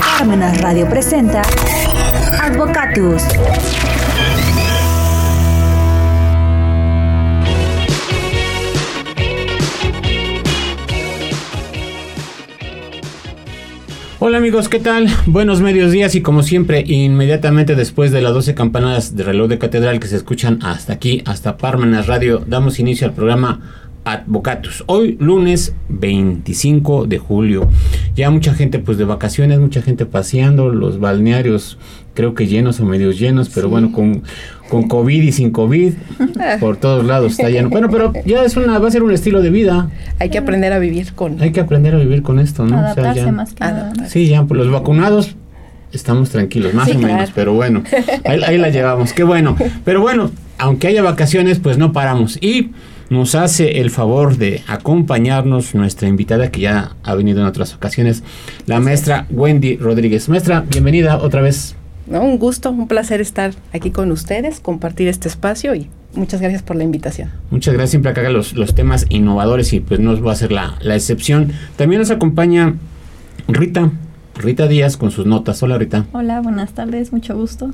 Parmenas Radio presenta Advocatus. Hola amigos, ¿qué tal? Buenos medios días y como siempre, inmediatamente después de las 12 campanadas de reloj de catedral que se escuchan hasta aquí, hasta Parmenas Radio, damos inicio al programa Advocatus. Hoy lunes 25 de julio. Ya mucha gente pues de vacaciones, mucha gente paseando, los balnearios creo que llenos o medios llenos, pero bueno, con, con COVID y sin COVID, por todos lados está lleno. Bueno, pero ya es una, va a ser un estilo de vida. Hay que aprender a vivir con. Hay que aprender a vivir con esto, ¿no? Adaptarse más que nada. Sí, ya, pues los vacunados estamos tranquilos, más Sí, o menos, claro. pero bueno, ahí, ahí la llevamos, qué bueno. Pero bueno, aunque haya vacaciones, pues no paramos. Y nos hace el favor de acompañarnos nuestra invitada que ya ha venido en otras ocasiones, la maestra Wendy Rodríguez. Maestra, bienvenida otra vez. ¿no? Un gusto, un placer estar aquí con ustedes, compartir este espacio y muchas gracias por la invitación. Muchas gracias siempre acá los, los temas innovadores y pues no va a ser la, la excepción. También nos acompaña Rita, Rita Díaz con sus notas. Hola Rita. Hola, buenas tardes, mucho gusto.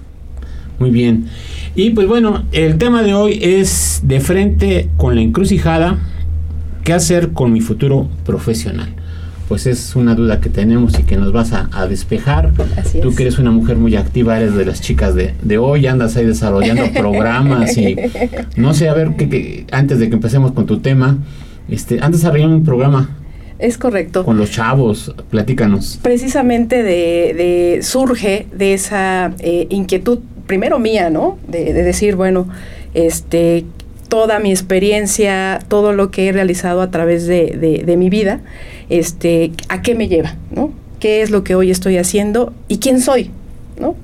Muy bien. Y pues bueno, el tema de hoy es de frente con la encrucijada, ¿qué hacer con mi futuro profesional? Pues es una duda que tenemos y que nos vas a, a despejar. Así Tú es. que eres una mujer muy activa, eres de las chicas de, de hoy, andas ahí desarrollando programas y no sé, a ver, que, que- antes de que empecemos con tu tema, este, andas desarrollando un programa Es correcto. con los chavos, platícanos. Precisamente de, de- surge de esa eh, inquietud, primero mía, ¿no? De, de decir, bueno, este, toda mi experiencia, todo lo que he realizado a través de, de- de mi vida, este, ¿a qué me lleva, ¿no? ¿Qué es lo que hoy estoy haciendo y quién soy, ¿no?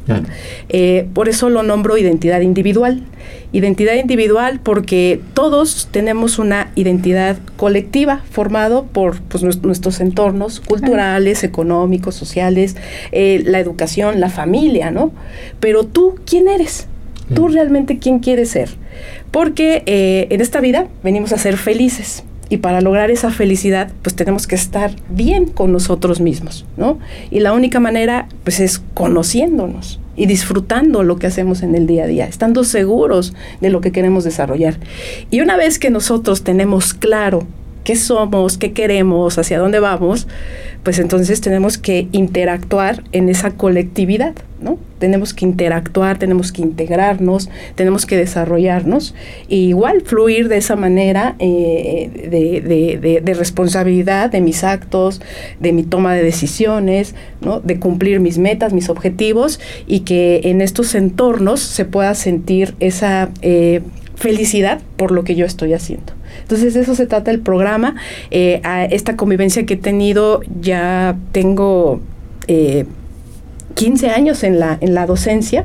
Eh, por eso lo nombro identidad individual. Identidad individual porque todos tenemos una identidad colectiva formado por pues, nues- nuestros entornos culturales, económicos, sociales, eh, la educación, la familia, ¿no? Pero tú, ¿quién eres? Tú Mm. realmente quién quieres ser. Porque eh, en esta vida venimos a ser felices. Y para lograr esa felicidad, pues tenemos que estar bien con nosotros mismos, ¿no? Y la única manera, pues es conociéndonos y disfrutando lo que hacemos en el día a día, estando seguros de lo que queremos desarrollar. Y una vez que nosotros tenemos claro qué somos, qué queremos, hacia dónde vamos, pues entonces tenemos que interactuar en esa colectividad, Tenemos que interactuar, tenemos que integrarnos, tenemos que desarrollarnos e igual fluir de esa manera eh, de, responsabilidad de mis actos, de mi toma de decisiones, de cumplir mis metas, mis objetivos y que en estos entornos se pueda sentir esa eh, felicidad por lo que yo estoy haciendo. Entonces de eso se trata el programa. Eh, esta convivencia que he tenido ya tengo 15 años en la, en la docencia.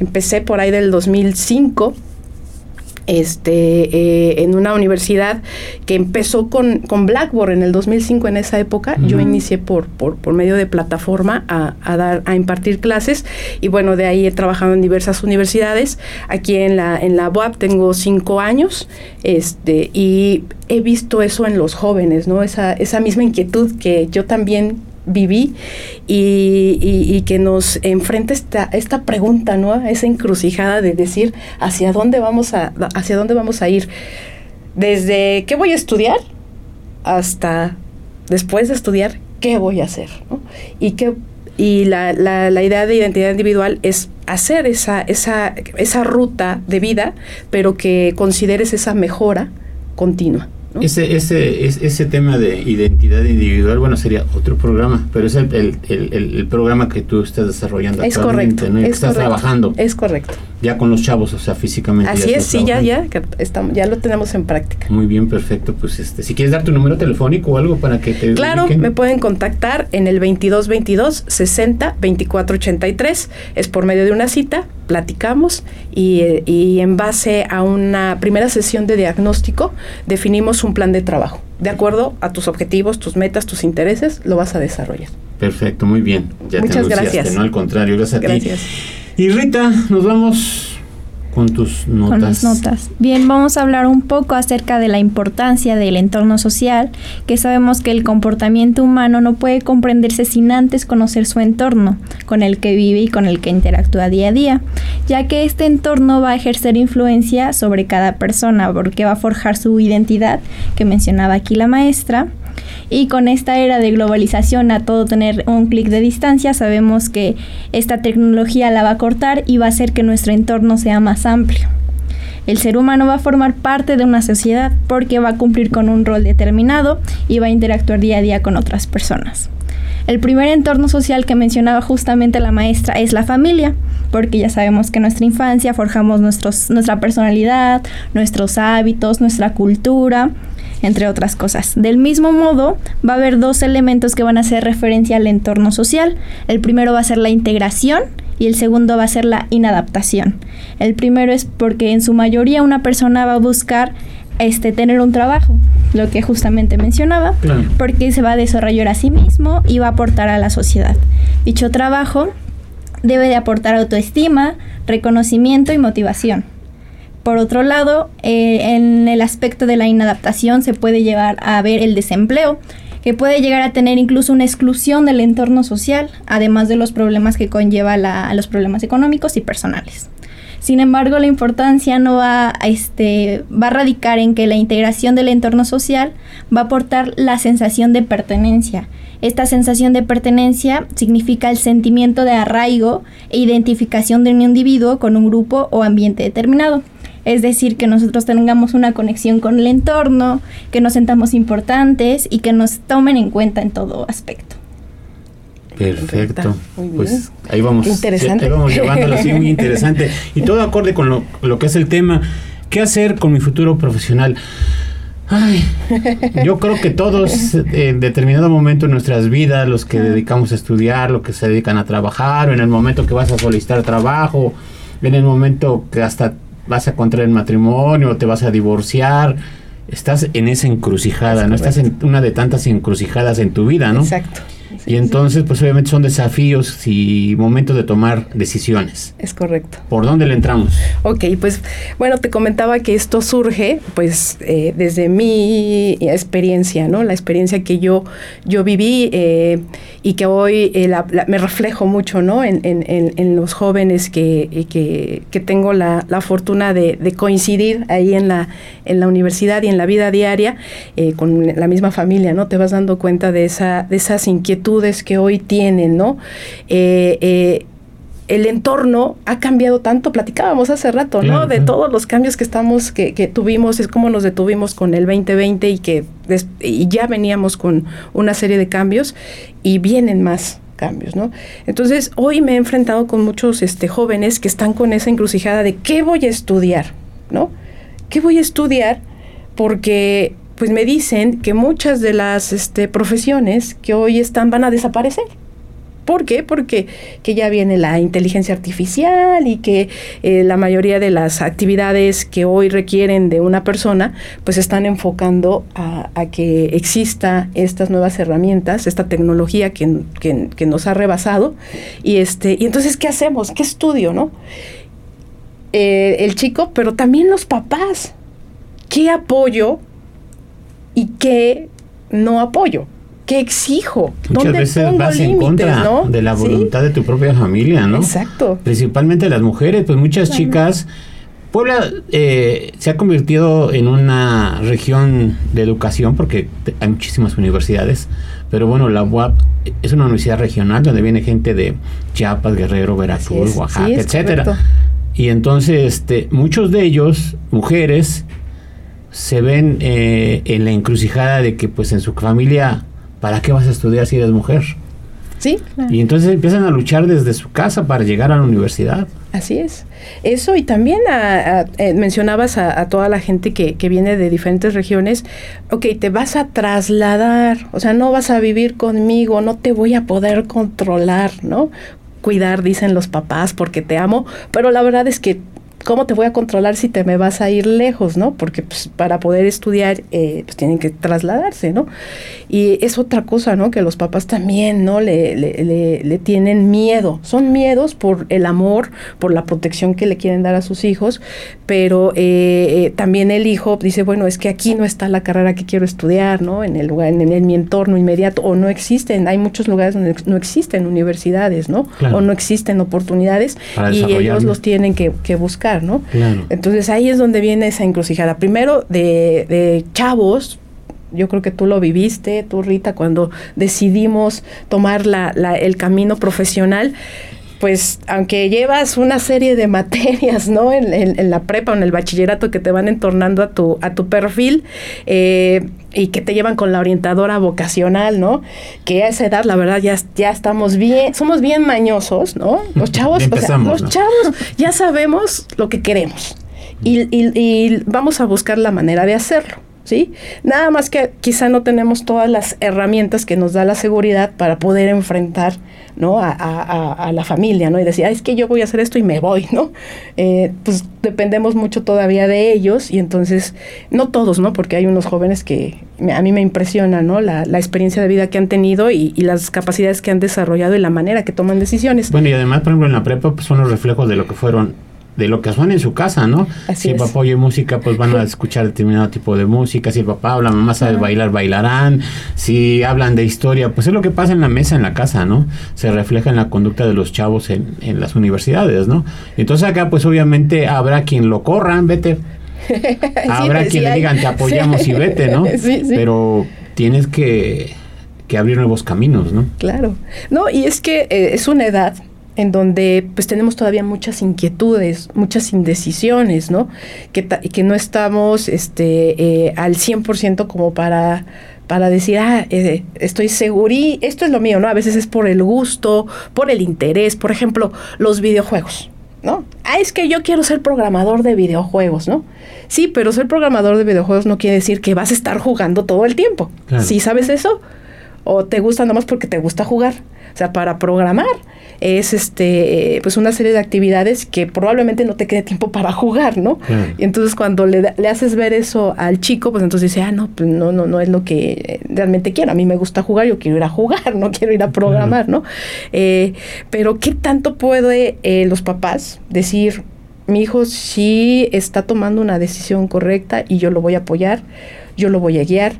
Empecé por ahí del 2005 este, eh, en una universidad que empezó con, con Blackboard en el 2005 en esa época. Yo inicié por, por, por medio de plataforma a, a dar, a impartir clases y bueno, de ahí he trabajado en diversas universidades. Aquí en la, en la UAP tengo cinco años este, y he visto eso en los jóvenes, ¿no? Esa, esa misma inquietud que yo también viví y, y- que nos enfrenta esta, esta pregunta, ¿no? Esa encrucijada de decir hacia dónde vamos a, hacia dónde vamos a ir. Desde qué voy a estudiar hasta después de estudiar qué voy a hacer. Y y la, la- la idea de identidad individual es hacer esa, esa, esa ruta de vida, pero que consideres esa mejora continua. ¿No? Ese, ese, es- ese tema de identidad individual, bueno, sería otro programa, pero es el, el- el- programa que tú estás desarrollando Es actualmente, correcto. ¿no? Que es estás correcto, trabajando Es correcto. ya con los chavos, o sea, físicamente. Así es, estás sí, ya, ya, que estamos, ya lo tenemos en práctica. Muy bien, perfecto. Pues este, si quieres dar tu número telefónico o algo para que te Claro, me pueden contactar en el 2222 60 24 83. Es por medio de una cita, platicamos y, y en base a una primera sesión de diagnóstico definimos un plan de trabajo. De acuerdo a tus objetivos, tus metas, tus intereses, lo vas a desarrollar. Perfecto, muy bien. Ya te Muchas anunciaste, gracias. No, al contrario, gracias a ti. Gracias. Y Rita, nos vamos con tus notas. Con notas. Bien, vamos a hablar un poco acerca de la importancia del entorno social, que sabemos que el comportamiento humano no puede comprenderse sin antes conocer su entorno, con el que vive y con el que interactúa día a día, ya que este entorno va a ejercer influencia sobre cada persona, porque va a forjar su identidad, que mencionaba aquí la maestra, y con esta era de globalización a todo tener un clic de distancia, sabemos que esta tecnología la va a cortar y va a hacer que nuestro entorno sea más amplio. El ser humano va a formar parte de una sociedad porque va a cumplir con un rol determinado y va a interactuar día a día con otras personas. El primer entorno social que mencionaba justamente la maestra es la familia, porque ya sabemos que nuestra infancia forjamos nuestra personalidad, nuestros hábitos, nuestra cultura, entre otras cosas. Del mismo modo, va a haber dos elementos que van a hacer referencia al entorno social. El primero va a ser la integración y el segundo va a ser la inadaptación. El primero es porque en su mayoría una persona va a buscar este, tener un trabajo, lo que justamente mencionaba, porque se va a desarrollar a sí mismo y va a aportar a la sociedad. Dicho trabajo debe de aportar autoestima, reconocimiento y motivación. Por otro lado, eh, en el aspecto de la inadaptación se puede llevar a ver el desempleo, que puede llegar a tener incluso una exclusión del entorno social, además de los problemas que conlleva los problemas económicos y personales. Sin embargo, la importancia no va, este, va a radicar en que la integración del entorno social va a aportar la sensación de pertenencia. Esta sensación de pertenencia significa el sentimiento de arraigo e identificación de un individuo con un grupo o ambiente determinado. Es decir, que nosotros tengamos una conexión con el entorno, que nos sentamos importantes y que nos tomen en cuenta en todo aspecto. Perfecto. Pues ahí vamos. Interesante. Ahí vamos llevándolo así, muy interesante. Y todo acorde con lo, lo que es el tema. ¿Qué hacer con mi futuro profesional? Ay, yo creo que todos en determinado momento en nuestras vidas, los que dedicamos a estudiar, los que se dedican a trabajar, o en el momento que vas a solicitar trabajo, en el momento que hasta vas a contraer matrimonio, te vas a divorciar, estás en esa encrucijada, ¿no? Estás en una de tantas encrucijadas en tu vida, ¿no? Exacto y entonces, pues obviamente son desafíos y momentos de tomar decisiones. Es correcto. ¿Por dónde le entramos? Ok, pues bueno, te comentaba que esto surge pues eh, desde mi experiencia, ¿no? La experiencia que yo, yo viví eh, y que hoy eh, me reflejo mucho, ¿no? En, los jóvenes que, que, tengo la, fortuna de, coincidir ahí en la, en la universidad y en la vida diaria con la misma familia, ¿no? Te vas dando cuenta de, esa, de esas inquietudes que hoy tienen, ¿no? Eh, eh, el entorno ha cambiado tanto, platicábamos hace rato, ¿no? De todos los cambios que estamos, que, tuvimos, es como nos detuvimos con el 2020 y que y ya veníamos con una serie de cambios y vienen más cambios, ¿no? Entonces, hoy me he enfrentado con muchos este, jóvenes que están con esa encrucijada de qué voy a estudiar, ¿no? ¿Qué voy a estudiar? Porque pues me dicen que muchas de las este, profesiones que hoy están van a desaparecer. ¿Por qué? Porque que ya viene la inteligencia artificial y que eh, la mayoría de las actividades que hoy requieren de una persona, pues están enfocando a, que exista estas nuevas herramientas, esta tecnología que, que, nos ha rebasado. Y, este, y entonces, ¿qué hacemos? ¿Qué estudio, no? Eh, el chico, pero también los papás. ¿Qué apoyo y qué no apoyo, qué exijo. Muchas veces vas en contra de la voluntad de tu propia familia, ¿no? Exacto. Principalmente las mujeres, pues muchas chicas. Puebla eh, se ha convertido en una región de educación porque hay muchísimas universidades, pero bueno, la UAP es una universidad regional donde viene gente de Chiapas, Guerrero, Veracruz, Oaxaca, etcétera. Y entonces, este, muchos de ellos, mujeres, se ven eh, en la encrucijada de que pues en su familia, ¿para qué vas a estudiar si eres mujer? Sí. Y entonces empiezan a luchar desde su casa para llegar a la universidad. Así es. Eso y también eh, mencionabas a, toda la gente que, que, viene de diferentes regiones, ok, te vas a trasladar, o sea, no vas a vivir conmigo, no te voy a poder controlar, ¿no? Cuidar, dicen los papás, porque te amo, pero la verdad es que ¿cómo te voy a controlar si te me vas a ir lejos, no? Porque pues, para poder estudiar, eh, pues tienen que trasladarse, ¿no? Y es otra cosa, ¿no? Que los papás también, ¿no? Le, le, le, tienen miedo. Son miedos por el amor, por la protección que le quieren dar a sus hijos, pero eh, eh, también el hijo dice, bueno, es que aquí no está la carrera que quiero estudiar, ¿no? En el lugar, en, en mi entorno inmediato, o no existen, hay muchos lugares donde no existen universidades, ¿no? O no existen oportunidades y ellos los tienen que, que buscar, ¿no? Entonces ahí es donde viene esa encrucijada. Primero de, de chavos, yo creo que tú lo viviste, tú Rita, cuando decidimos tomar la, la, el camino profesional, pues aunque llevas una serie de materias, ¿no? En, en, la prepa o en el bachillerato que te van entornando a tu, a tu perfil eh, y que te llevan con la orientadora vocacional, ¿no? Que a esa edad, la verdad, ya, ya estamos bien, somos bien mañosos, ¿no? Los chavos, o sea, los ¿no? chavos ya sabemos lo que queremos y, y, y vamos a buscar la manera de hacerlo. ¿Sí? Nada más que quizá no tenemos todas las herramientas que nos da la seguridad para poder enfrentar, ¿no? A, a, a la familia, ¿no? Y decir, es que yo voy a hacer esto y me voy, ¿no? Eh, pues dependemos mucho todavía de ellos y entonces, no todos, ¿no? Porque hay unos jóvenes que a mí me impresiona, ¿no? La, la experiencia de vida que han tenido y, y, las capacidades que han desarrollado y la manera que toman decisiones. Bueno, y además, por ejemplo, en la prepa pues, son los reflejos de lo que fueron de lo que suena en su casa, ¿no? Así si el es. papá oye música, pues van a escuchar determinado tipo de música. Si el papá habla, mamá sabe bailar, bailarán. Si hablan de historia, pues es lo que pasa en la mesa, en la casa, ¿no? Se refleja en la conducta de los chavos en, en las universidades, ¿no? Entonces acá, pues obviamente habrá quien lo corran, vete. habrá sí, quien sí le digan, te apoyamos y vete, ¿no? Pero tienes que, que abrir nuevos caminos, ¿no? Claro. No, y es que eh, es una edad en donde pues tenemos todavía muchas inquietudes, muchas indecisiones, ¿no? Que, que no estamos este, eh, al 100% como para para decir, ah, eh, estoy segurí, esto es lo mío, ¿no? A veces es por el gusto, por el interés, por ejemplo, los videojuegos, ¿no? Ah, es que yo quiero ser programador de videojuegos, ¿no? Sí, pero ser programador de videojuegos no quiere decir que vas a estar jugando todo el tiempo. Claro. ¿Sí sabes eso? ¿O te gusta nomás porque te gusta jugar? O sea, para programar es este pues una serie de actividades que probablemente no te quede tiempo para jugar, ¿no? Claro. Y entonces cuando le, le, haces ver eso al chico, pues entonces dice, ah, no, pues no, no, no es lo que realmente quiero. A mí me gusta jugar, yo quiero ir a jugar, no quiero ir a programar, ¿no? Eh, pero ¿qué tanto puede eh, los papás decir, mi hijo sí está tomando una decisión correcta y yo lo voy a apoyar, yo lo voy a guiar,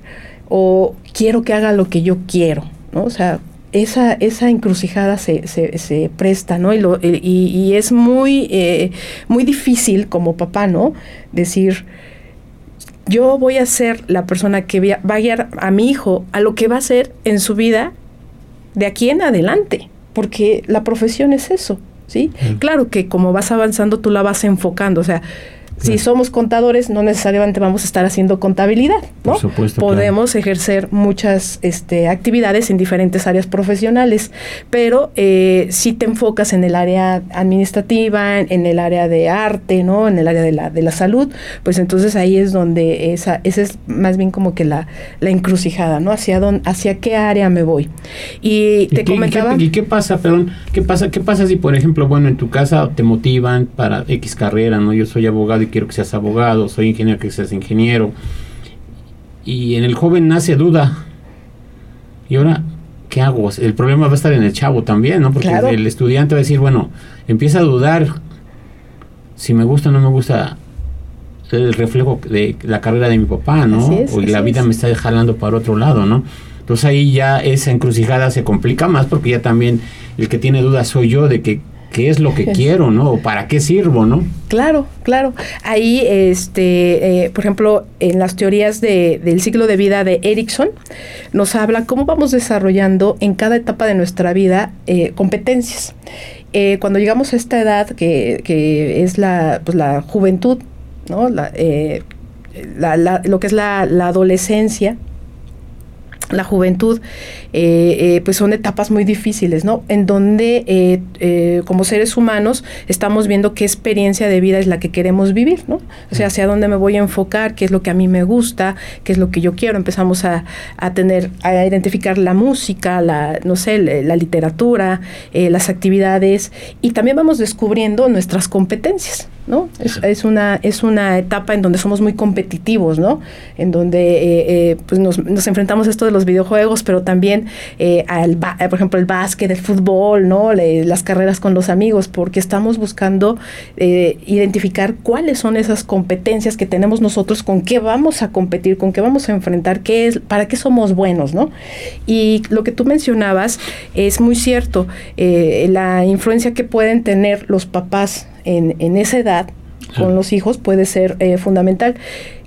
o quiero que haga lo que yo quiero, ¿no? O sea, esa, esa encrucijada se, se, se presta, ¿no? Y, lo, y, y es muy, eh, muy difícil como papá, ¿no? Decir, yo voy a ser la persona que va a guiar a mi hijo a lo que va a hacer en su vida de aquí en adelante, porque la profesión es eso, ¿sí? Mm. Claro que como vas avanzando tú la vas enfocando, o sea, si somos contadores, no necesariamente vamos a estar haciendo contabilidad, ¿no? Por supuesto, Podemos claro. ejercer muchas este, actividades en diferentes áreas profesionales, pero eh, si te enfocas en el área administrativa, en, en, el área de arte, ¿no? En el área de la, de la salud, pues entonces ahí es donde esa, esa es más bien como que la, la encrucijada, ¿no? Hacia dónde, hacia qué área me voy. Y te ¿Y qué, comentaba. ¿y qué, ¿Y qué pasa, perdón? ¿Qué pasa, qué pasa si, por ejemplo, bueno, en tu casa te motivan para X carrera, ¿no? Yo soy abogado y quiero que seas abogado, soy ingeniero, que seas ingeniero. Y en el joven nace duda. Y ahora, ¿qué hago? El problema va a estar en el chavo también, ¿no? Porque Claro. el estudiante va a decir, bueno, empieza a dudar si me gusta o no me gusta el reflejo de la carrera de mi papá, ¿no? Es, o la vida es. me está jalando para otro lado, ¿no? Entonces ahí ya esa encrucijada se complica más porque ya también el que tiene dudas soy yo de que qué es lo que quiero, ¿no? O para qué sirvo, ¿no? Claro, claro. Ahí, este, eh, por ejemplo, en las teorías de, del ciclo de vida de Erickson, nos habla cómo vamos desarrollando en cada etapa de nuestra vida eh, competencias. Eh, cuando llegamos a esta edad, que, que es la, pues, la juventud, ¿no? La, la, la, lo que es la, la adolescencia, la juventud, eh, eh, pues son etapas muy difíciles, ¿no? En donde eh, eh, como seres humanos estamos viendo qué experiencia de vida es la que queremos vivir, ¿no? O sea, hacia dónde me voy a enfocar, qué es lo que a mí me gusta, qué es lo que yo quiero. Empezamos a, a tener, a identificar la música, la, no sé, la, la literatura, eh, las actividades y también vamos descubriendo nuestras competencias. ¿No? Es, es, una, es una etapa en donde somos muy competitivos, ¿no? En donde eh, eh, pues nos, nos, enfrentamos a esto de los videojuegos, pero también eh, al, por ejemplo, el básquet, el fútbol, ¿no? Le, las carreras con los amigos, porque estamos buscando identificar cuáles son esas competencias que tenemos nosotros, con qué vamos a competir, con qué vamos a enfrentar, qué es, para qué somos buenos, ¿no? Y lo que tú mencionabas es muy cierto, la influencia que pueden tener los papás en, en esa edad con los hijos puede ser eh, fundamental.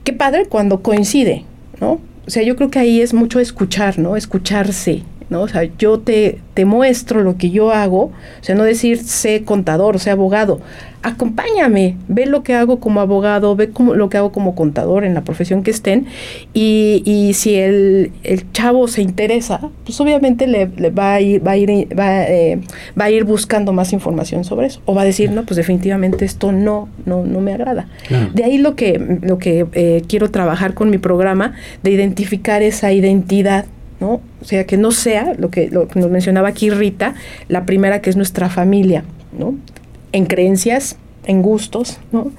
Qué padre cuando coincide, ¿no? O sea, yo creo que ahí es mucho escuchar, ¿no? Escucharse, ¿no? O sea, yo te, te muestro lo que yo hago, o sea, no decir sé contador, o sea abogado, acompáñame, ve lo que hago como abogado, ve como, lo que hago como contador en la profesión que estén, y, y si el, el, chavo se interesa, pues obviamente le, le va a ir, va a ir, va, eh, va, a ir buscando más información sobre eso, o va a decir, no, pues definitivamente esto no, no, no me agrada. Claro. De ahí lo que, lo que eh, quiero trabajar con mi programa, de identificar esa identidad ¿no? O sea, que no sea lo que, lo que nos mencionaba aquí Rita, la primera que es nuestra familia, ¿no? En creencias, en gustos, ¿no?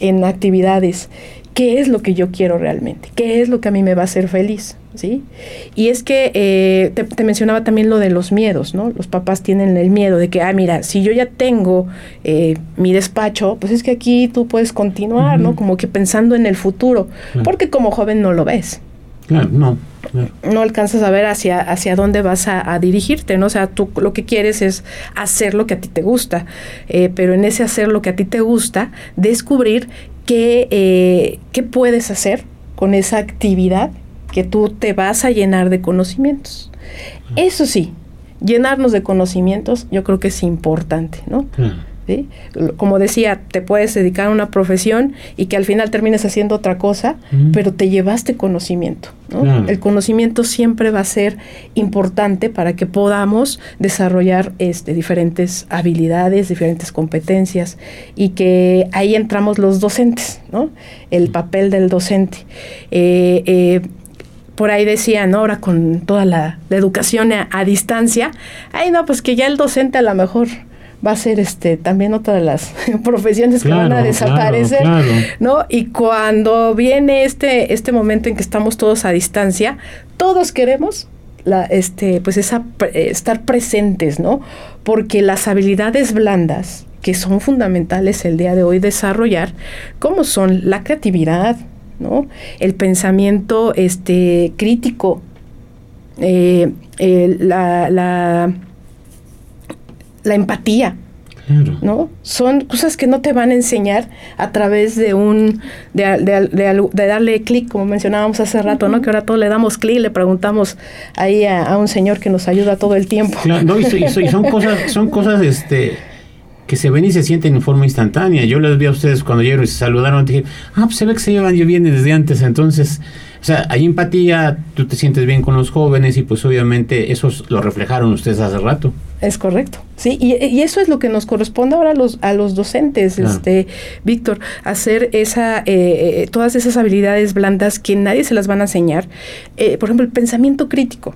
En actividades. ¿Qué es lo que yo quiero realmente? ¿Qué es lo que a mí me va a hacer feliz? ¿Sí? Y es que eh, te, te, mencionaba también lo de los miedos, ¿no? Los papás tienen el miedo de que, ah, mira, si yo ya tengo eh, mi despacho, pues es que aquí tú puedes continuar, uh -huh. ¿no? Como que pensando en el futuro, uh -huh. porque como joven no lo ves. Claro, no. No alcanzas a ver hacia, hacia dónde vas a, a, dirigirte, ¿no? O sea, tú lo que quieres es hacer lo que a ti te gusta, eh, pero en ese hacer lo que a ti te gusta, descubrir qué, eh, qué puedes hacer con esa actividad que tú te vas a llenar de conocimientos. Eso sí, llenarnos de conocimientos yo creo que es importante, ¿no? ¿Sí? Como decía, te puedes dedicar a una profesión y que al final termines haciendo otra cosa, mm. pero te llevaste conocimiento. ¿no? El conocimiento siempre va a ser importante para que podamos desarrollar este, diferentes habilidades, diferentes competencias y que ahí entramos los docentes, ¿no? el papel del docente. Eh, eh, por ahí decían, ¿no? ahora con toda la, la educación a, a, distancia, ay no, pues que ya el docente a lo mejor va a ser este también otra de las profesiones claro, que van a desaparecer, claro, claro. ¿no? Y cuando viene este este momento en que estamos todos a distancia, todos queremos la, este, pues esa, estar presentes, ¿no? Porque las habilidades blandas que son fundamentales el día de hoy desarrollar, como son la creatividad, ¿no? El pensamiento este, crítico, eh, eh, la, la la empatía. Claro. ¿No? Son cosas que no te van a enseñar a través de un de, de, de, de darle clic, como mencionábamos hace rato. ¿no? Que ahora todos le damos clic, le preguntamos ahí a, a, un señor que nos ayuda todo el tiempo. Claro, no, y, y, son cosas, son cosas este que se ven y se sienten en forma instantánea. Yo les vi a ustedes cuando llegaron y se saludaron, dije, ah, pues se ve que se llevan yo bien desde antes, entonces o sea, hay empatía, tú te sientes bien con los jóvenes y pues obviamente eso lo reflejaron ustedes hace rato. Es correcto, sí, y, y eso es lo que nos corresponde ahora a los, a los docentes, claro. este, Víctor, hacer esa, eh, todas esas habilidades blandas que nadie se las van a enseñar. Eh, por ejemplo, el pensamiento crítico,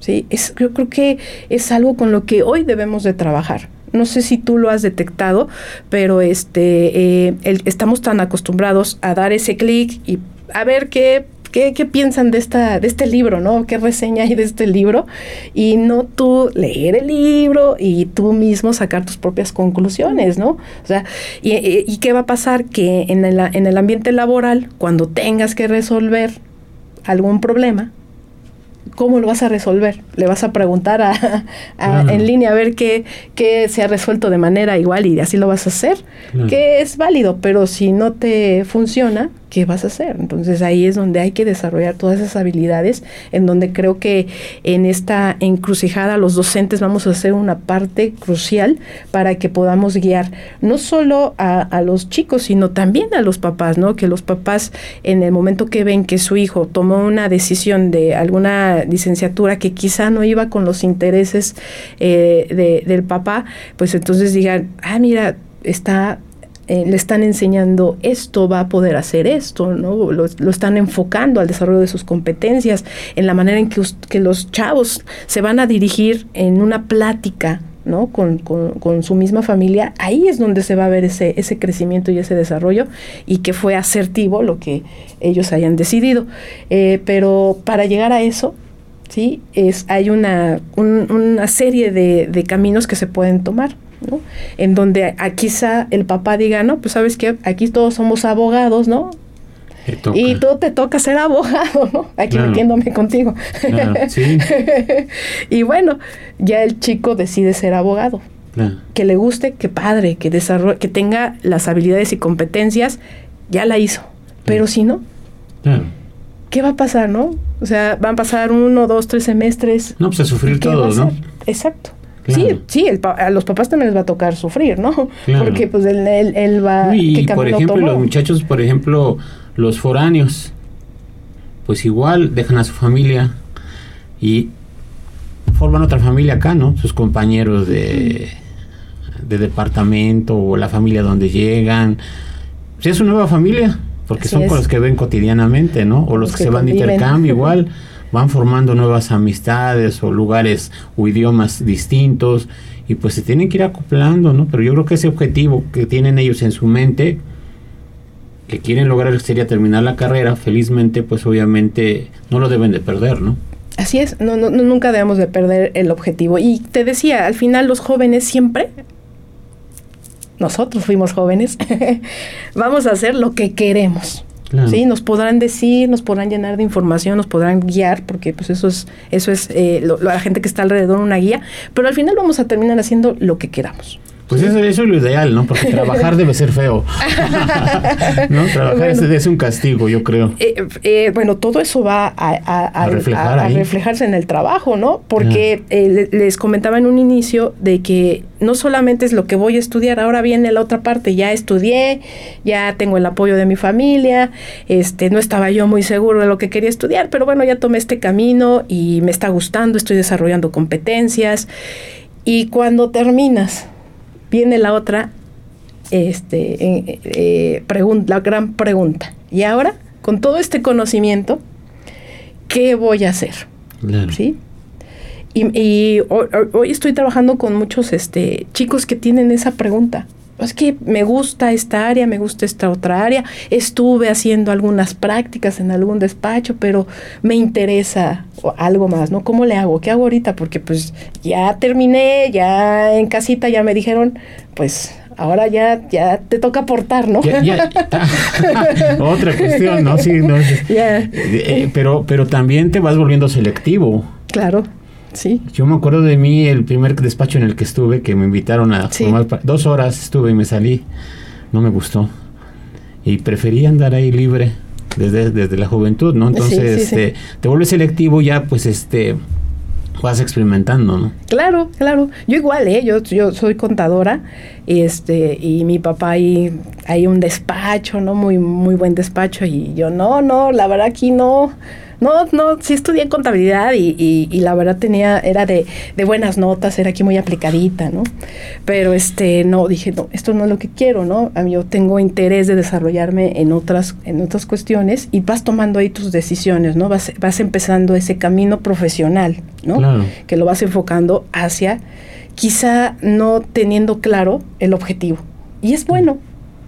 ¿sí? Es, yo creo que es algo con lo que hoy debemos de trabajar. No sé si tú lo has detectado, pero este, eh, el, estamos tan acostumbrados a dar ese clic y a ver qué ¿Qué, ¿Qué, piensan de, esta, de este libro, no? ¿Qué reseña hay de este libro? Y no tú leer el libro y tú mismo sacar tus propias conclusiones, ¿no? O sea, ¿y, y, qué va a pasar? Que en el, en el ambiente laboral, cuando tengas que resolver algún problema, ¿cómo lo vas a resolver? Le vas a preguntar a, a, claro. en línea a ver qué, qué, se ha resuelto de manera igual y así lo vas a hacer, claro. que es válido, pero si no te funciona, ¿qué vas a hacer? Entonces ahí es donde hay que desarrollar todas esas habilidades, en donde creo que en esta encrucijada los docentes vamos a hacer una parte crucial para que podamos guiar no solo a, los chicos, sino también a los papás, ¿no? Que los papás en el momento que ven que su hijo tomó una decisión de alguna licenciatura que quizá no iba con los intereses eh, de, del papá, pues entonces digan, ah, mira, está eh, le están enseñando esto, va a poder hacer esto, ¿no? Lo, están enfocando al desarrollo de sus competencias, en la manera en que, los chavos se van a dirigir en una plática, ¿no? Con, con, su misma familia, ahí es donde se va a ver ese, ese crecimiento y ese desarrollo y que fue asertivo lo que ellos hayan decidido. Eh, pero para llegar a eso, ¿sí? Es, hay una, una serie de, caminos que se pueden tomar. ¿No? En donde a, quizá el papá diga, no, pues sabes que aquí todos somos abogados, ¿no? Y tú te toca ser abogado, ¿no? Aquí metiéndome contigo. sí. y bueno, ya el chico decide ser abogado. Que le guste, que padre, que desarrolle, que tenga las habilidades y competencias, ya la hizo. Pero si no, ¿qué va a pasar, no? O sea, van a pasar uno, dos, tres semestres. No, pues a sufrir todos, ¿no? Exacto. Sí, sí, a los papás también les va a tocar sufrir, ¿no? Porque pues él, él, va... Y por ejemplo, los muchachos, por ejemplo, los foráneos, pues igual dejan a su familia y forman otra familia acá, ¿no? Sus compañeros de, de departamento o la familia donde llegan. Si es su nueva familia, porque son con los que ven cotidianamente, ¿no? O los, que, se van de intercambio igual, van formando nuevas amistades o lugares o idiomas distintos y pues se tienen que ir acoplando, ¿no? Pero yo creo que ese objetivo que tienen ellos en su mente que quieren lograr sería terminar la carrera, felizmente, pues obviamente no lo deben de perder, ¿no? Así es, no, no, nunca debemos de perder el objetivo. Y te decía, al final los jóvenes siempre, nosotros fuimos jóvenes, vamos a hacer lo que queremos. Sí, nos podrán decir, nos podrán llenar de información, nos podrán guiar, porque pues eso es, eso es eh, la gente que está alrededor una guía, pero al final vamos a terminar haciendo lo que queramos. Pues eso, eso, es lo ideal, ¿no? Porque trabajar debe ser feo. ¿No? Trabajar es, un castigo, yo creo. Eh, eh, bueno, todo eso va a, reflejarse en el trabajo, ¿no? Porque eh, les comentaba en un inicio de que no solamente es lo que voy a estudiar, ahora viene la otra parte, ya estudié, ya tengo el apoyo de mi familia, este, no estaba yo muy seguro de lo que quería estudiar, pero bueno, ya tomé este camino y me está gustando, estoy desarrollando competencias. Y cuando terminas viene la otra este, eh, eh, pregunta, la gran pregunta. Y ahora, con todo este conocimiento, ¿qué voy a hacer? ¿Sí? Y, hoy, estoy trabajando con muchos este, chicos que tienen esa pregunta es que me gusta esta área, me gusta esta otra área, estuve haciendo algunas prácticas en algún despacho, pero me interesa algo más, ¿no? ¿Cómo le hago? ¿Qué hago ahorita? Porque pues ya terminé, ya en casita ya me dijeron, pues ahora ya, ya te toca aportar, ¿no? Otra cuestión, ¿no? Sí, no. Eh, pero, pero también te vas volviendo selectivo. Claro. Sí. Yo me acuerdo de mí, el primer despacho en el que estuve, que me invitaron a formar dos horas estuve y me salí. No me gustó. Y preferí andar ahí libre desde, desde la juventud, ¿no? Entonces, este, te vuelves selectivo ya, pues, este, vas experimentando, ¿no? Claro, claro. Yo igual, ¿eh? Yo, yo soy contadora y, este, y mi papá ahí, hay un despacho, ¿no? Muy, muy buen despacho y yo, no, no, la verdad aquí no no, no, sí estudié contabilidad y, y, la verdad tenía, era de, de, buenas notas, era aquí muy aplicadita, ¿no? Pero este, no, dije, no, esto no es lo que quiero, ¿no? A mí yo tengo interés de desarrollarme en otras, en otras cuestiones y vas tomando ahí tus decisiones, ¿no? Vas, vas empezando ese camino profesional, ¿no? Claro. Que lo vas enfocando hacia, quizá no teniendo claro el objetivo. Y es bueno,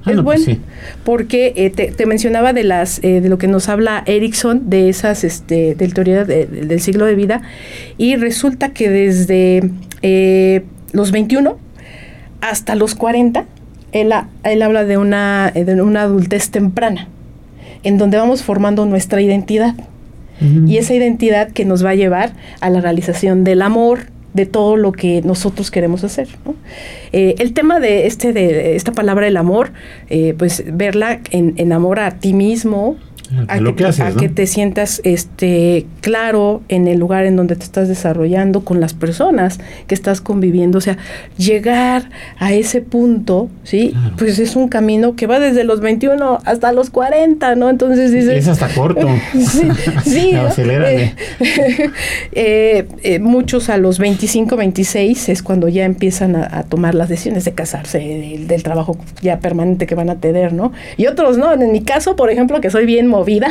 Ah, es pues bueno, porque eh, te, mencionaba de las eh, de lo que nos habla Erickson de esas este del teoría del siglo de vida y resulta que desde eh, los 21 hasta los 40 él, él habla de una de una adultez temprana en donde vamos formando nuestra identidad. Y esa identidad que nos va a llevar a la realización del amor de todo lo que nosotros queremos hacer. Eh, el tema de este de esta palabra el amor, eh, pues verla en, en amor a ti mismo, a, que, te sientas este claro en el lugar en donde te estás desarrollando con las personas que estás conviviendo, o sea, llegar a ese punto, ¿sí? Pues es un camino que va desde los 21 hasta los 40, ¿no? Entonces dices... Es hasta corto. sí, sí eh, eh, muchos a los 25, 26 es cuando ya empiezan a, tomar las decisiones de casarse, del, del, trabajo ya permanente que van a tener, ¿no? Y otros no, en mi caso, por ejemplo, que soy bien movida,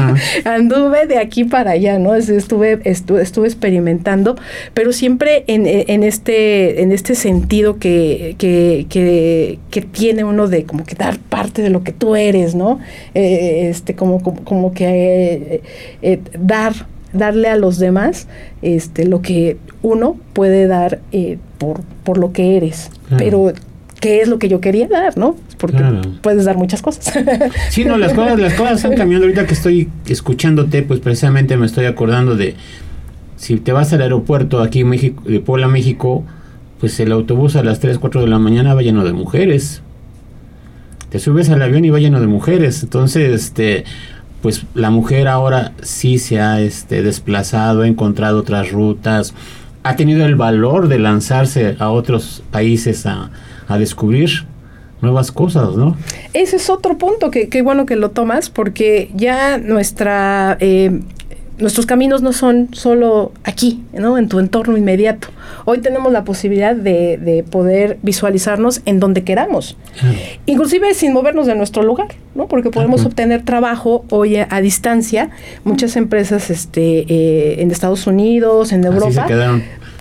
anduve de aquí para allá, ¿no? Estuve, estuve, estuve experimentando, pero siempre en, en, este, en este sentido que, que, que, que, tiene uno de como que dar parte de lo que tú eres, ¿no? Eh, este, como, como, como que eh, eh, dar darle a los demás este lo que uno puede dar por, por lo que eres. Pero qué es lo que yo quería dar, ¿no? Porque puedes dar muchas cosas. sí, no, las cosas, las cosas están cambiando. Ahorita que estoy escuchándote, pues precisamente me estoy acordando de si te vas al aeropuerto aquí en México, de Puebla, México, pues el autobús a las 3, 4 de la mañana va lleno de mujeres. Te subes al avión y va lleno de mujeres. Entonces, este, pues la mujer ahora sí se ha este, desplazado, ha encontrado otras rutas, ha tenido el valor de lanzarse a otros países a a descubrir nuevas cosas, ¿no? Ese es otro punto que, qué bueno que lo tomas, porque ya nuestra eh, nuestros caminos no son solo aquí, ¿no? En tu entorno inmediato. Hoy tenemos la posibilidad de, poder visualizarnos en donde queramos, inclusive sin movernos de nuestro lugar, ¿no? Porque podemos obtener trabajo hoy a, distancia. Muchas empresas, este, eh, en Estados Unidos, en Europa.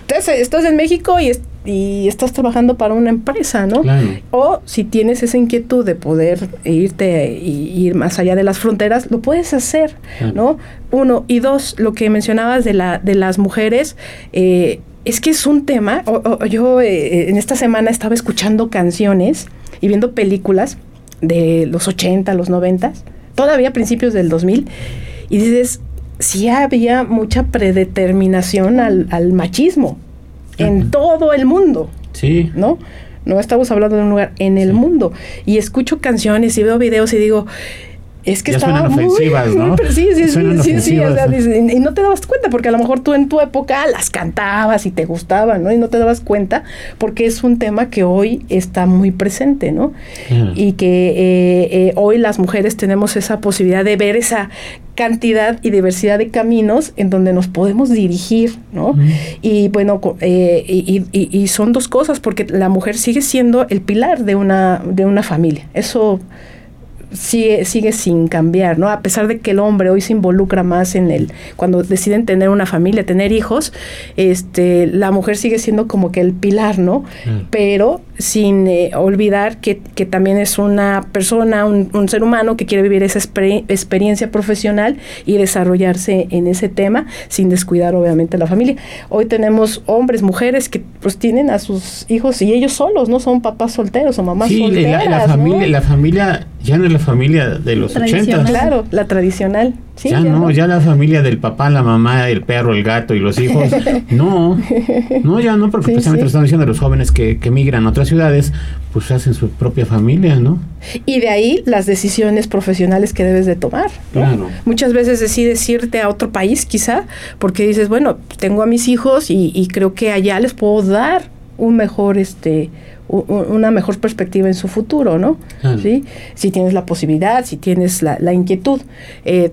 estás en México y y estás trabajando para una empresa, ¿no? O si tienes esa inquietud de poder irte y ir más allá de las fronteras, lo puedes hacer, ¿no? Uno. Y dos, lo que mencionabas de, la, de las mujeres, eh, es que es un tema. yo eh, en esta semana estaba escuchando canciones y viendo películas de los 80, los 90, todavía a principios del 2000, y dices, sí había mucha predeterminación al, al machismo en todo el mundo. Sí. ¿No? No estamos hablando de un lugar en el mundo. Y escucho canciones y veo videos y digo, es que estaba muy, ¿no? sí, sí, sí, sí, y no te dabas cuenta porque a lo mejor tú en tu época las cantabas y te gustaban, ¿no? Y no te dabas cuenta porque es un tema que hoy está muy presente, ¿no? Y que eh, eh, hoy las mujeres tenemos esa posibilidad de ver esa cantidad y diversidad de caminos en donde nos podemos dirigir, ¿no? Y bueno, eh, y, y, son dos cosas porque la mujer sigue siendo el pilar de una, de una familia. Eso sigue, sigue sin cambiar, ¿no? A pesar de que el hombre hoy se involucra más en el, cuando deciden tener una familia, tener hijos, este, la mujer sigue siendo como que el pilar, ¿no? Mm. Pero sin eh, olvidar que, que, también es una persona, un, un ser humano que quiere vivir esa experiencia profesional y desarrollarse en ese tema sin descuidar obviamente la familia. Hoy tenemos hombres, mujeres que pues tienen a sus hijos y ellos solos, ¿no? Son papás solteros o mamás solteras. La, la familia, la familia ya no es la familia de los 80. Claro, la tradicional. Ya, no, ya la familia del papá, la mamá, el perro, el gato y los hijos. no, no, ya no, porque precisamente están diciendo los jóvenes que, que migran a otras ciudades, pues hacen su propia familia, ¿no? Y de ahí las decisiones profesionales que debes de tomar. Claro. Muchas veces decides irte a otro país, quizá, porque dices, bueno, tengo a mis hijos y, y creo que allá les puedo dar un mejor, este, una mejor perspectiva en su futuro, ¿no? ¿Sí? Si tienes la posibilidad, si tienes la, la inquietud. Eh,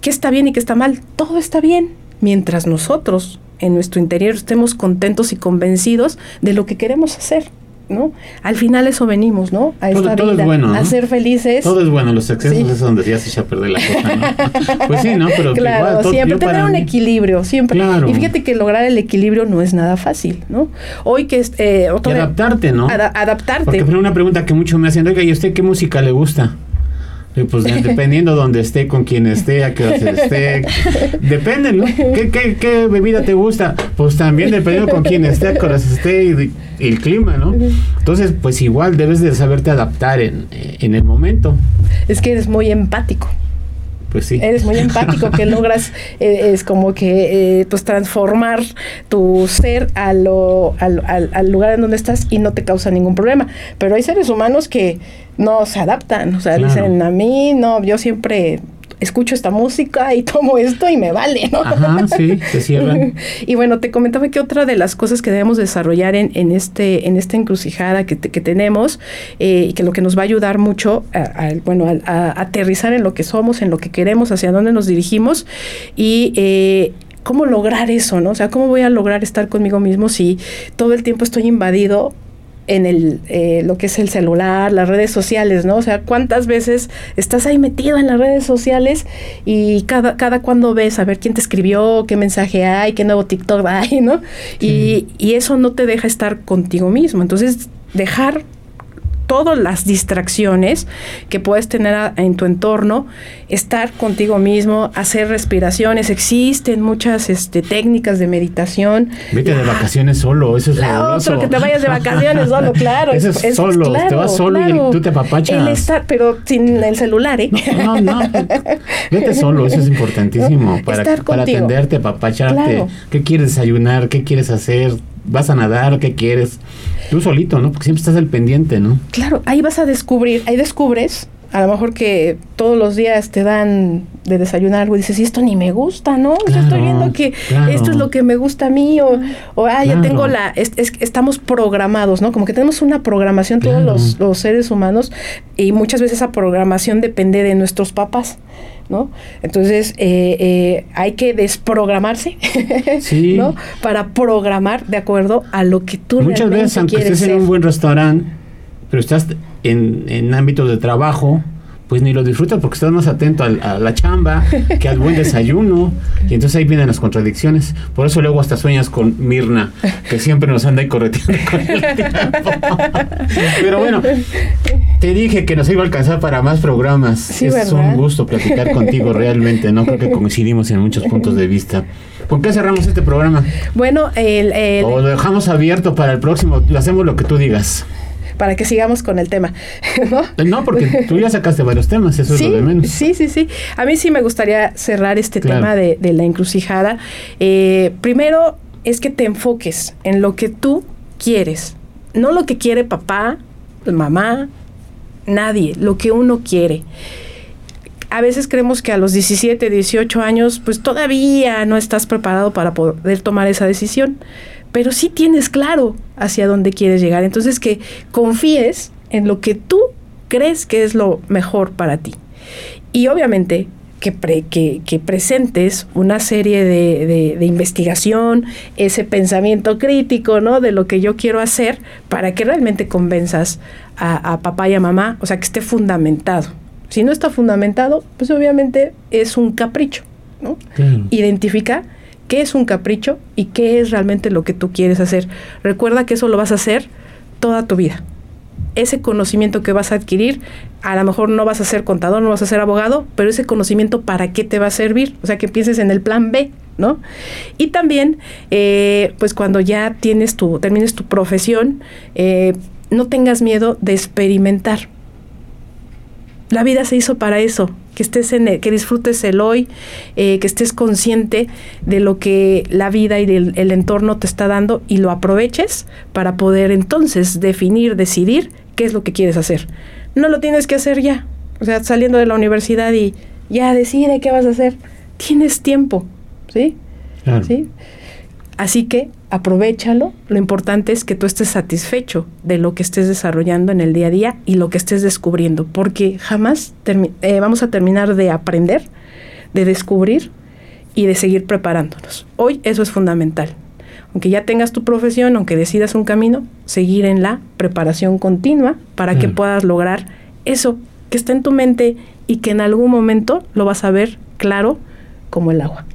¿Qué está bien y qué está mal? Todo está bien mientras nosotros en nuestro interior estemos contentos y convencidos de lo que queremos hacer. ¿no? Al final eso venimos, ¿no? A esta vida, a ser felices. Todo es bueno, los excesos es donde ya se echa a perder la cosa, ¿no? pues sí, ¿no? Pero claro, siempre tener un equilibrio, siempre. Y fíjate que lograr el equilibrio no es nada fácil, ¿no? Hoy que es... Eh, y adaptarte, ¿no? adaptarte. Porque una pregunta que mucho me hacen, oiga, ¿y usted qué música le gusta? Y pues dependiendo donde esté, con quién esté, a qué hora esté. Depende, ¿no? ¿Qué, qué, qué bebida te gusta? Pues también dependiendo con quién esté, a qué hora esté y, el clima, ¿no? Entonces, pues igual debes de saberte adaptar en, en el momento. Es que eres muy empático. Pues sí. Eres muy empático, que logras, eh, es como que, eh, pues, transformar tu ser a lo, al, al, lugar en donde estás y no te causa ningún problema. Pero hay seres humanos que no se adaptan, o sea, dicen a mí, no, yo siempre escucho esta música y tomo esto y me vale, ¿no? Ajá, sí, se cierran. y bueno, te comentaba que otra de las cosas que debemos desarrollar en, en este, en esta encrucijada que, que tenemos eh, y que lo que nos va a ayudar mucho, a, bueno, a, aterrizar en lo que somos, en lo que queremos, hacia dónde nos dirigimos y eh, cómo lograr eso, ¿no? O sea, cómo voy a lograr estar conmigo mismo si todo el tiempo estoy invadido en el, eh, lo que es el celular, las redes sociales, ¿no? O sea, ¿cuántas veces estás ahí metido en las redes sociales y cada, cada cuando ves a ver quién te escribió, qué mensaje hay, qué nuevo TikTok hay, ¿no? Y, y eso no te deja estar contigo mismo. Entonces, dejar todas las distracciones que puedes tener en tu entorno, estar contigo mismo, hacer respiraciones. Existen muchas este, técnicas de meditación. Vete de vacaciones solo, eso es la otro, que te vayas de vacaciones solo, claro. Eso es, solo, te vas solo y tú te apapachas. El estar, pero sin el celular, ¿eh? No, no, vete solo, eso es importantísimo. Para, para atenderte, apapacharte. ¿Qué quieres desayunar? ¿Qué quieres hacer? Vas a nadar, qué quieres. Tú solito, ¿no? Porque siempre estás al pendiente, ¿no? Claro, ahí vas a descubrir, ahí descubres, a lo mejor que todos los días te dan de desayunar algo y dices, y esto ni me gusta, ¿no? Yo estoy viendo que esto es lo que me gusta a mí, o, o ah, ya tengo la, estamos programados, ¿no? Como que tenemos una programación todos los, los seres humanos y muchas veces esa programación depende de nuestros papás. ¿No? Entonces eh, eh, hay que desprogramarse, ¿no? Para programar de acuerdo a lo que tú Muchas veces, aunque estés en un buen restaurante, pero estás en, en ámbito de trabajo, pues ni lo disfrutas porque estás más atento a, la chamba que al buen desayuno. Y entonces ahí vienen las contradicciones. Por eso luego hasta sueñas con Mirna, que siempre nos anda ahí correteando con el tiempo. Pero bueno, te dije que nos iba a alcanzar para más programas. es un gusto platicar contigo realmente, ¿no? Creo que coincidimos en muchos puntos de vista. ¿Por qué cerramos este programa? Bueno, el, o lo dejamos abierto para el próximo. Hacemos lo que tú digas para que sigamos con el tema. ¿no? no, porque tú ya sacaste varios temas, eso es lo de menos. Sí, sí, sí. A mí sí me gustaría cerrar este tema de, la encrucijada. Eh, primero es que te enfoques en lo que tú quieres, no lo que quiere papá, mamá, nadie, lo que uno quiere a veces creemos que a los 17, 18 años, pues todavía no estás preparado para poder tomar esa decisión pero sí tienes claro hacia dónde quieres llegar. Entonces que confíes en lo que tú crees que es lo mejor para ti. Y obviamente que, que, presentes una serie de, investigación, ese pensamiento crítico, ¿no? De lo que yo quiero hacer para que realmente convenzas a, papá y a mamá, o sea, que esté fundamentado. Si no está fundamentado, pues obviamente es un capricho, ¿no? Identifica qué es un capricho y qué es realmente lo que tú quieres hacer. Recuerda que eso lo vas a hacer toda tu vida. Ese conocimiento que vas a adquirir, a lo mejor no vas a ser contador, no vas a ser abogado, pero ese conocimiento para qué te va a servir, o sea, que pienses en el plan B, ¿no? Y también, eh, pues cuando ya tienes tu, termines tu profesión, eh, no tengas miedo de experimentar. La vida se hizo para eso, que estés en el, que disfrutes el hoy, eh, que estés consciente de lo que la vida y el, entorno te está dando y lo aproveches para poder entonces definir, decidir qué es lo que quieres hacer. No lo tienes que hacer ya, o sea, saliendo de la universidad y ya decide qué vas a hacer. Tienes tiempo, ¿sí? ¿Sí? Así que aprovechalo. Lo importante es que tú estés satisfecho de lo que estés desarrollando en el día a día y lo que estés descubriendo, porque jamás eh, vamos a terminar de aprender, de descubrir y de seguir preparándonos. Hoy eso es fundamental. Aunque ya tengas tu profesión, aunque decidas un camino, seguir en la preparación continua para que mm. puedas lograr eso que está en tu mente y que en algún momento lo vas a ver claro como el agua.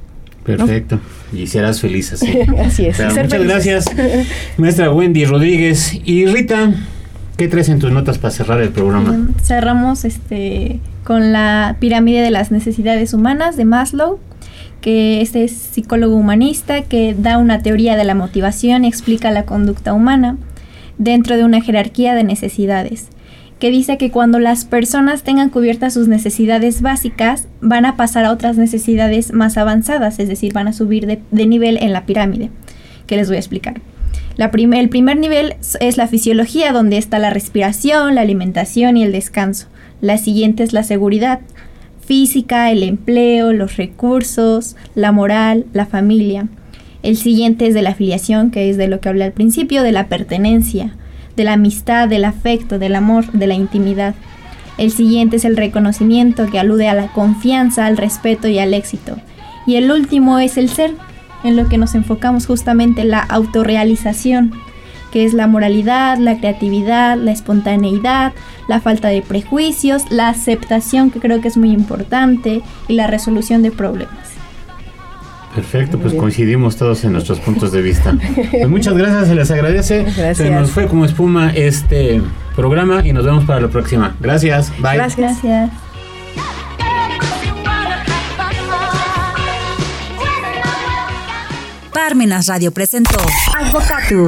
Perfecto. Y serás feliz así. así es. muchas gracias, maestra Wendy Rodríguez. Y Rita, ¿qué traes en tus notas para cerrar el programa? cerramos este con la pirámide de las necesidades humanas de Maslow, que este es psicólogo humanista que da una teoría de la motivación y explica la conducta humana dentro de una jerarquía de necesidades que dice que cuando las personas tengan cubiertas sus necesidades básicas, van a pasar a otras necesidades más avanzadas, es decir, van a subir de, nivel en la pirámide, que les voy a explicar. El primer nivel es la fisiología, donde está la respiración, la alimentación y el descanso. La siguiente es la seguridad física, el empleo, los recursos, la moral, la familia. El siguiente es de la afiliación, que es de lo que hablé al principio, de la pertenencia de la amistad, del afecto, del amor, de la intimidad. El siguiente es el reconocimiento que alude a la confianza, al respeto y al éxito. Y el último es el ser, en lo que nos enfocamos justamente la autorrealización, que es la moralidad, la creatividad, la espontaneidad, la falta de prejuicios, la aceptación, que creo que es muy importante, y la resolución de problemas. Perfecto, pues coincidimos todos en nuestros puntos de vista. Pues muchas gracias, se les agradece. Gracias. Se nos fue como espuma este programa y nos vemos para la próxima. Gracias, bye. Gracias. Gracias. Parmenas Radio presentó Advocatus.